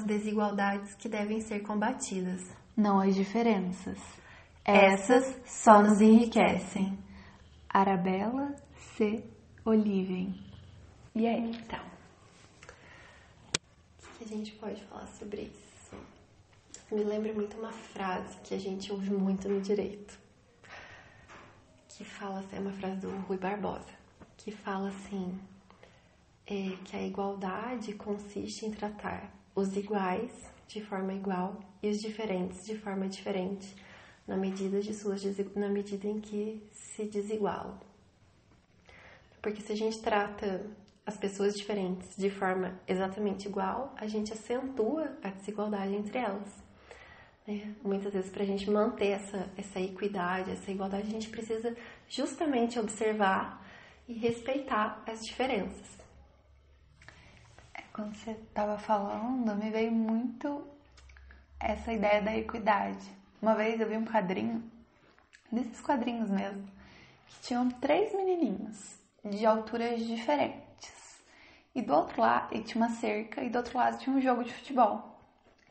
as desigualdades que devem ser combatidas, não as diferenças. Essas só nos enriquecem. Arabella C. Oliven. E aí? Então, o que a gente pode falar sobre isso? Me lembra muito uma frase que a gente ouve muito no direito, que fala, é uma frase do Rui Barbosa, que fala assim, é, que a igualdade consiste em tratar os iguais de forma igual e os diferentes de forma diferente, na medida de suas na medida em que se desigualam. Porque se a gente trata as pessoas diferentes de forma exatamente igual, a gente acentua a desigualdade entre elas. Né? Muitas vezes, para a gente manter essa, essa equidade, essa igualdade, a gente precisa justamente observar e respeitar as diferenças. Quando você estava falando, me veio muito essa ideia da equidade. Uma vez eu vi um quadrinho, desses quadrinhos mesmo, que tinham três menininhos de alturas diferentes. E do outro lado, e tinha uma cerca, e do outro lado tinha um jogo de futebol.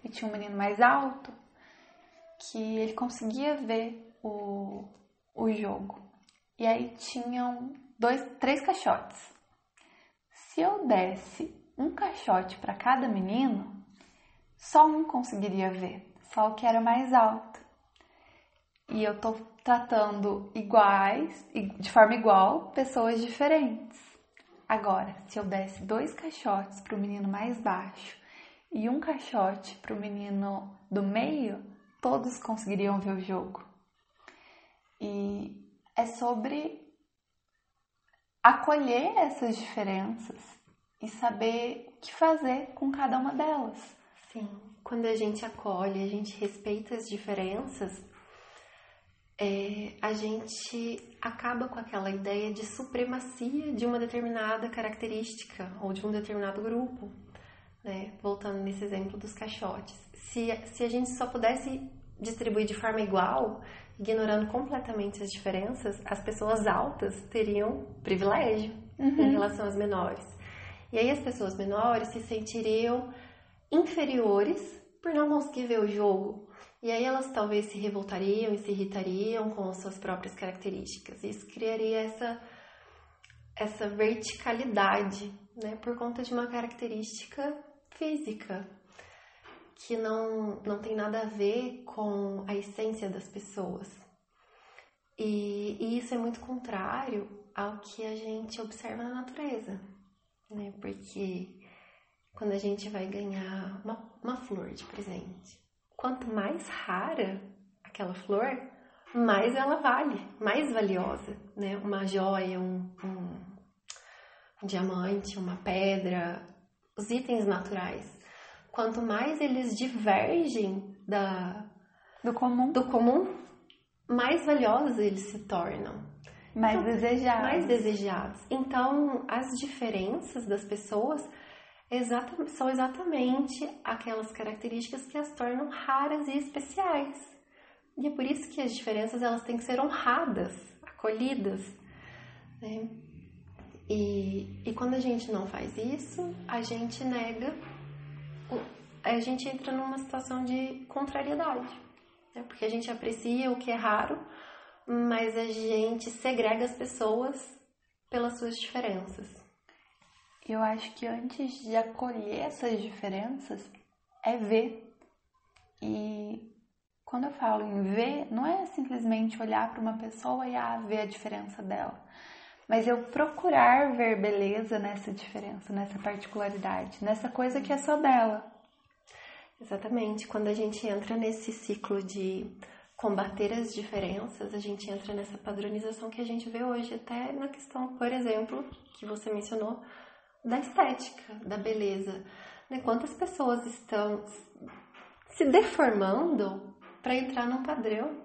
E tinha um menino mais alto que ele conseguia ver o, o jogo. E aí tinham dois, três caixotes. Se eu desse um caixote para cada menino, só um conseguiria ver, só o que era mais alto. E eu tô tratando iguais, de forma igual, pessoas diferentes. Agora, se eu desse dois caixotes para o menino mais baixo e um caixote para o menino do meio, todos conseguiriam ver o jogo. E é sobre acolher essas diferenças e saber o que fazer com cada uma delas. Sim, quando a gente acolhe, a gente respeita as diferenças, é, a gente acaba com aquela ideia de supremacia de uma determinada característica ou de um determinado grupo. Né? Voltando nesse exemplo dos caixotes. Se, se a gente só pudesse distribuir de forma igual, ignorando completamente as diferenças, as pessoas altas teriam privilégio uhum. em relação às menores. E aí as pessoas menores se sentiriam inferiores por não conseguir ver o jogo, e aí elas talvez se revoltariam e se irritariam com as suas próprias características. Isso criaria essa, essa verticalidade, né, por conta de uma característica física que não, não tem nada a ver com a essência das pessoas. E, e isso é muito contrário ao que a gente observa na natureza, né? Porque quando a gente vai ganhar uma, uma flor de presente, quanto mais rara aquela flor, mais ela vale, mais valiosa, né? Uma joia, um, um, um diamante, uma pedra, os itens naturais. Quanto mais eles divergem da, do comum, do comum mais valiosos eles se tornam. Mais então, desejados. Mais desejados. Então, as diferenças das pessoas exatamente, são exatamente aquelas características que as tornam raras e especiais. E é por isso que as diferenças elas têm que ser honradas, acolhidas. Né? E, e quando a gente não faz isso, a gente nega, a gente entra numa situação de contrariedade. Né? Porque a gente aprecia o que é raro, mas a gente segrega as pessoas pelas suas diferenças. Eu acho que antes de acolher essas diferenças é ver. E quando eu falo em ver, não é simplesmente olhar para uma pessoa e ah, ver a diferença dela, mas eu procurar ver beleza nessa diferença, nessa particularidade, nessa coisa que é só dela. Exatamente. Quando a gente entra nesse ciclo de combater as diferenças, a gente entra nessa padronização que a gente vê hoje, até na questão, por exemplo, que você mencionou, da estética, da beleza. Né? Quantas pessoas estão se deformando para entrar num padrão?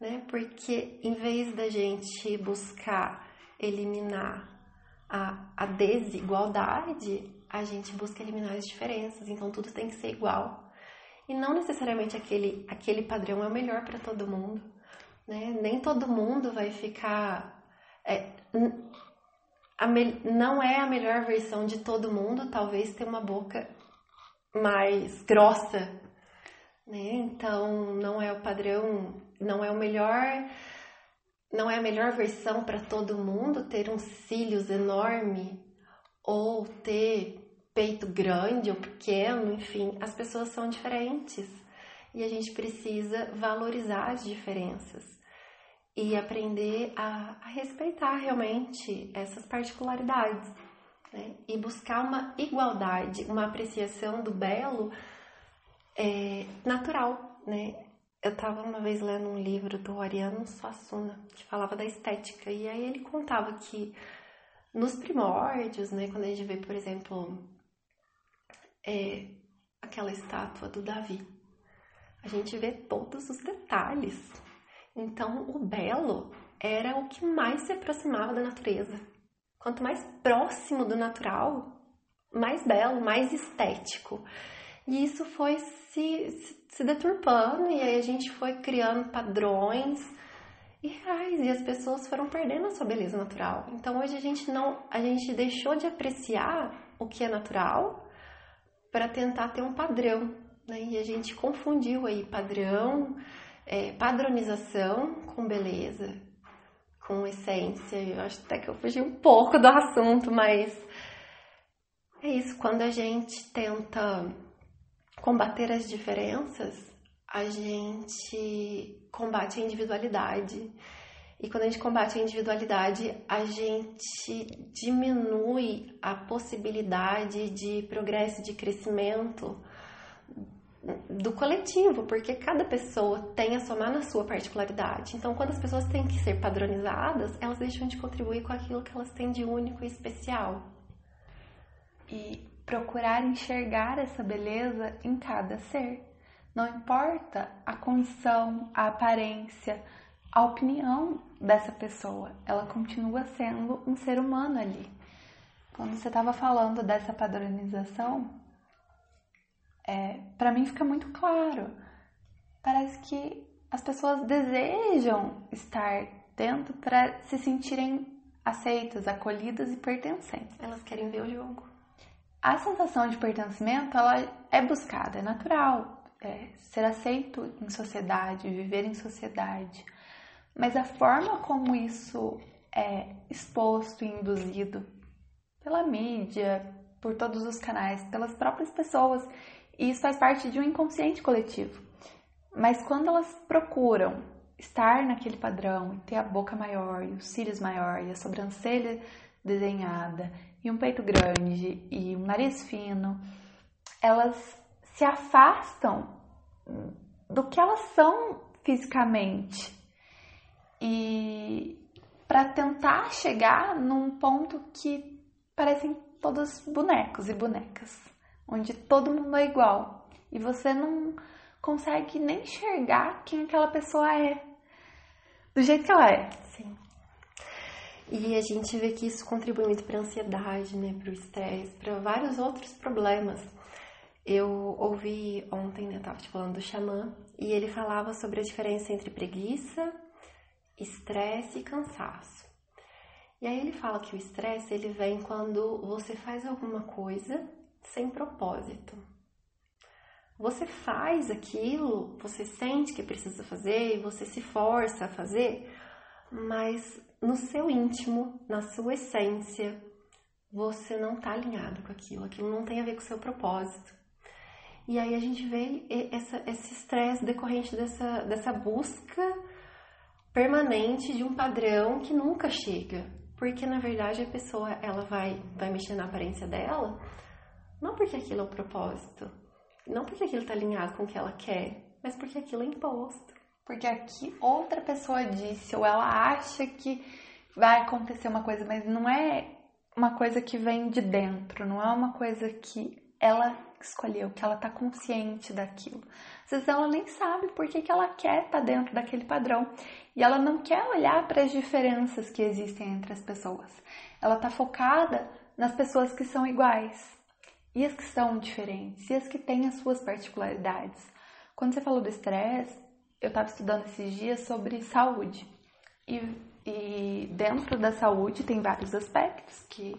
Né? Porque em vez da gente buscar eliminar a, a desigualdade, a gente busca eliminar as diferenças. Então tudo tem que ser igual. E não necessariamente aquele, aquele padrão é o melhor para todo mundo. Né? Nem todo mundo vai ficar. É, não é a melhor versão de todo mundo, talvez ter uma boca mais grossa, né? Então não é o padrão, não é o melhor, não é a melhor versão para todo mundo ter uns cílios enorme ou ter peito grande ou pequeno, enfim, as pessoas são diferentes e a gente precisa valorizar as diferenças e aprender a, a respeitar realmente essas particularidades né? e buscar uma igualdade, uma apreciação do belo é, natural. Né? Eu estava uma vez lendo um livro do Ariano Suassuna que falava da estética e aí ele contava que nos primórdios, né, quando a gente vê, por exemplo, é, aquela estátua do Davi, a gente vê todos os detalhes. Então, o belo era o que mais se aproximava da natureza. Quanto mais próximo do natural, mais belo, mais estético. E isso foi se, se, se deturpando, e aí a gente foi criando padrões e reais, e as pessoas foram perdendo a sua beleza natural. Então hoje a gente não, a gente deixou de apreciar o que é natural para tentar ter um padrão, né? E a gente confundiu aí padrão, é, padronização com beleza com essência. Eu acho até que eu fugi um pouco do assunto, mas é isso. Quando a gente tenta combater as diferenças, a gente combate a individualidade. E quando a gente combate a individualidade, a gente diminui a possibilidade de progresso, de crescimento do coletivo, porque cada pessoa tem a somar na sua particularidade. Então, quando as pessoas têm que ser padronizadas, elas deixam de contribuir com aquilo que elas têm de único e especial. E procurar enxergar essa beleza em cada ser. Não importa a condição, a aparência, a opinião dessa pessoa, ela continua sendo um ser humano ali. Quando você estava falando dessa padronização, é, para mim fica muito claro. Parece que as pessoas desejam estar dentro para se sentirem aceitas, acolhidas e pertencentes. Elas querem ver o jogo. A sensação de pertencimento ela é buscada, é natural. É ser aceito em sociedade, viver em sociedade. Mas a forma como isso é exposto e induzido pela mídia, por todos os canais, pelas próprias pessoas e isso faz parte de um inconsciente coletivo. Mas quando elas procuram estar naquele padrão, ter a boca maior, e os cílios maior, e a sobrancelha desenhada, e um peito grande, e um nariz fino, elas se afastam do que elas são fisicamente. E para tentar chegar num ponto que parecem todos bonecos e bonecas onde todo mundo é igual e você não consegue nem enxergar quem aquela pessoa é, do jeito que ela é. Sim. E a gente vê que isso contribui muito para ansiedade, né, para o estresse, para vários outros problemas. Eu ouvi ontem, né, tava te falando do xamã, e ele falava sobre a diferença entre preguiça, estresse e cansaço. E aí ele fala que o estresse ele vem quando você faz alguma coisa sem propósito. Você faz aquilo, você sente que precisa fazer, você se força a fazer, mas no seu íntimo, na sua essência, você não está alinhado com aquilo, aquilo não tem a ver com o seu propósito. E aí a gente vê essa, esse estresse decorrente dessa, dessa busca permanente de um padrão que nunca chega. Porque na verdade a pessoa ela vai, vai mexer na aparência dela não porque aquilo é o propósito, não porque aquilo está alinhado com o que ela quer, mas porque aquilo é imposto. Porque aqui outra pessoa disse, ou ela acha que vai acontecer uma coisa, mas não é uma coisa que vem de dentro, não é uma coisa que ela escolheu, que ela está consciente daquilo. Às vezes ela nem sabe por que, que ela quer estar tá dentro daquele padrão e ela não quer olhar para as diferenças que existem entre as pessoas. Ela está focada nas pessoas que são iguais. E as que são diferentes, e as que têm as suas particularidades. Quando você falou do estresse, eu estava estudando esses dias sobre saúde. E, e dentro da saúde tem vários aspectos que,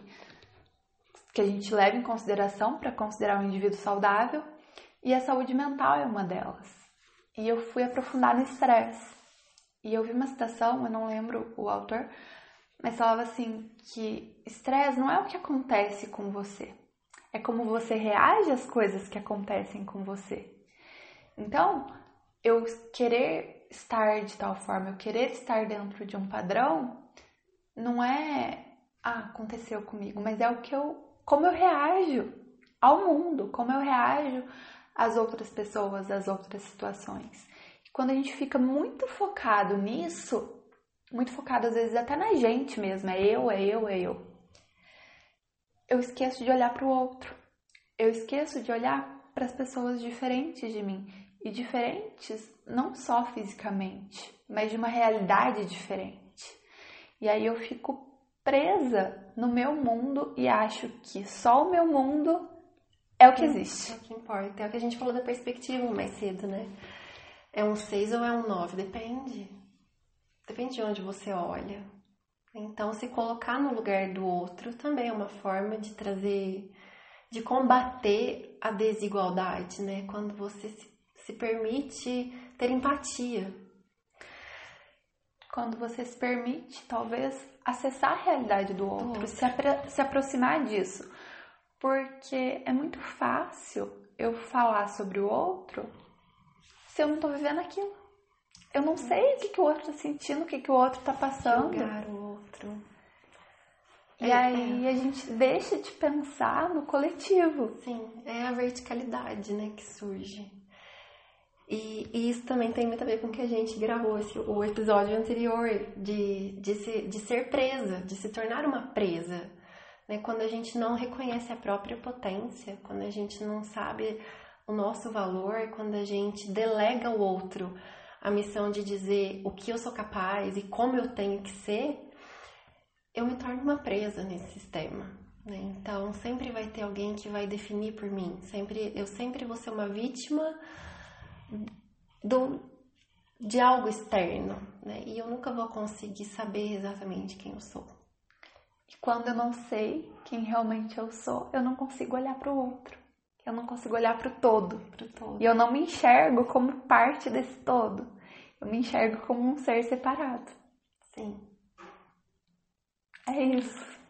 que a gente leva em consideração para considerar um indivíduo saudável. E a saúde mental é uma delas. E eu fui aprofundar no estresse. E eu vi uma citação, eu não lembro o autor, mas falava assim que estresse não é o que acontece com você, é como você reage às coisas que acontecem com você. Então, eu querer estar de tal forma, eu querer estar dentro de um padrão, não é ah, aconteceu comigo, mas é o que eu como eu reajo ao mundo, como eu reajo às outras pessoas, às outras situações. E quando a gente fica muito focado nisso, muito focado às vezes até na gente mesmo, é eu, é eu, é eu. Eu esqueço de olhar para o outro. Eu esqueço de olhar para as pessoas diferentes de mim e diferentes não só fisicamente, mas de uma realidade diferente. E aí eu fico presa no meu mundo e acho que só o meu mundo é o que existe. É o que importa. É o que a gente falou da perspectiva mais cedo, né? É um 6 ou é um 9? Depende. Depende de onde você olha. Então, se colocar no lugar do outro também é uma forma de trazer, de combater a desigualdade, né? Quando você se, se permite ter empatia. Quando você se permite, talvez, acessar a realidade do outro. Se, apro se aproximar disso. Porque é muito fácil eu falar sobre o outro se eu não tô vivendo aquilo. Eu não sei o que, que o outro tá sentindo, o que, que o outro tá passando. Julgar o outro. E é, aí é. a gente deixa de pensar no coletivo. Sim, é a verticalidade, né, que surge. E, e, isso também tem muito a ver com o que a gente gravou esse, o episódio anterior de, de, se, de ser presa, de se tornar uma presa. Né? Quando a gente não reconhece a própria potência, quando a gente não sabe o nosso valor, quando a gente delega ao outro a missão de dizer o que eu sou capaz e como eu tenho que ser, eu me torno uma presa nesse sistema. Né? Então sempre vai ter alguém que vai definir por mim. Sempre, eu sempre vou ser uma vítima do, de algo externo, né? E eu nunca vou conseguir saber exatamente quem eu sou. E quando eu não sei quem realmente eu sou, eu não consigo olhar para o outro. Eu não consigo olhar para o todo. Pro todo. E eu não me enxergo como parte desse todo. Eu me enxergo como um ser separado. Sim. É isso.